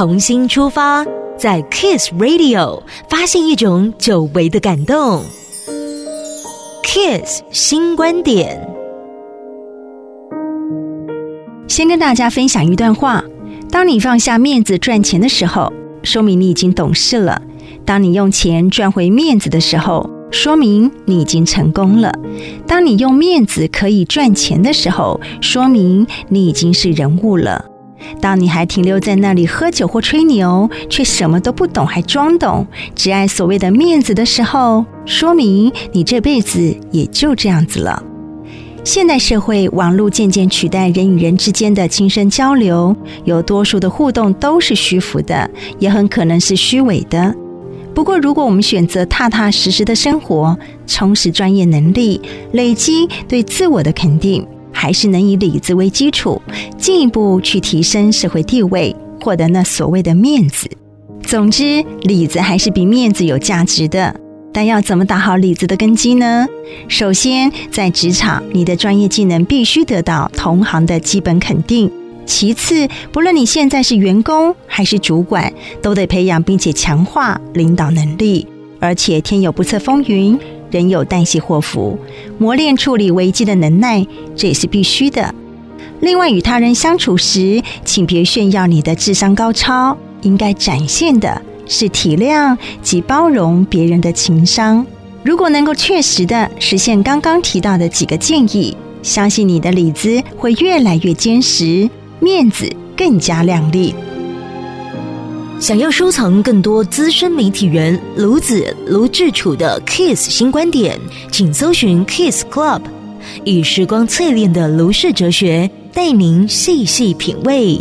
重新出发，在 Kiss Radio 发现一种久违的感动。Kiss 新观点，先跟大家分享一段话：当你放下面子赚钱的时候，说明你已经懂事了；当你用钱赚回面子的时候，说明你已经成功了；当你用面子可以赚钱的时候，说明你已经是人物了。当你还停留在那里喝酒或吹牛，却什么都不懂还装懂，只爱所谓的面子的时候，说明你这辈子也就这样子了。现代社会，网络渐渐取代人与人之间的亲身交流，有多数的互动都是虚浮的，也很可能是虚伪的。不过，如果我们选择踏踏实实的生活，充实专业能力，累积对自我的肯定。还是能以里子为基础，进一步去提升社会地位，获得那所谓的面子。总之，里子还是比面子有价值的。但要怎么打好里子的根基呢？首先，在职场，你的专业技能必须得到同行的基本肯定。其次，不论你现在是员工还是主管，都得培养并且强化领导能力。而且，天有不测风云。人有旦夕祸福，磨练处理危机的能耐，这也是必须的。另外，与他人相处时，请别炫耀你的智商高超，应该展现的是体谅及包容别人的情商。如果能够确实的实现刚刚提到的几个建议，相信你的里子会越来越坚实，面子更加亮丽。想要收藏更多资深媒体人卢子卢智楚的 Kiss 新观点，请搜寻 Kiss Club，以时光淬炼的卢氏哲学，带您细细品味。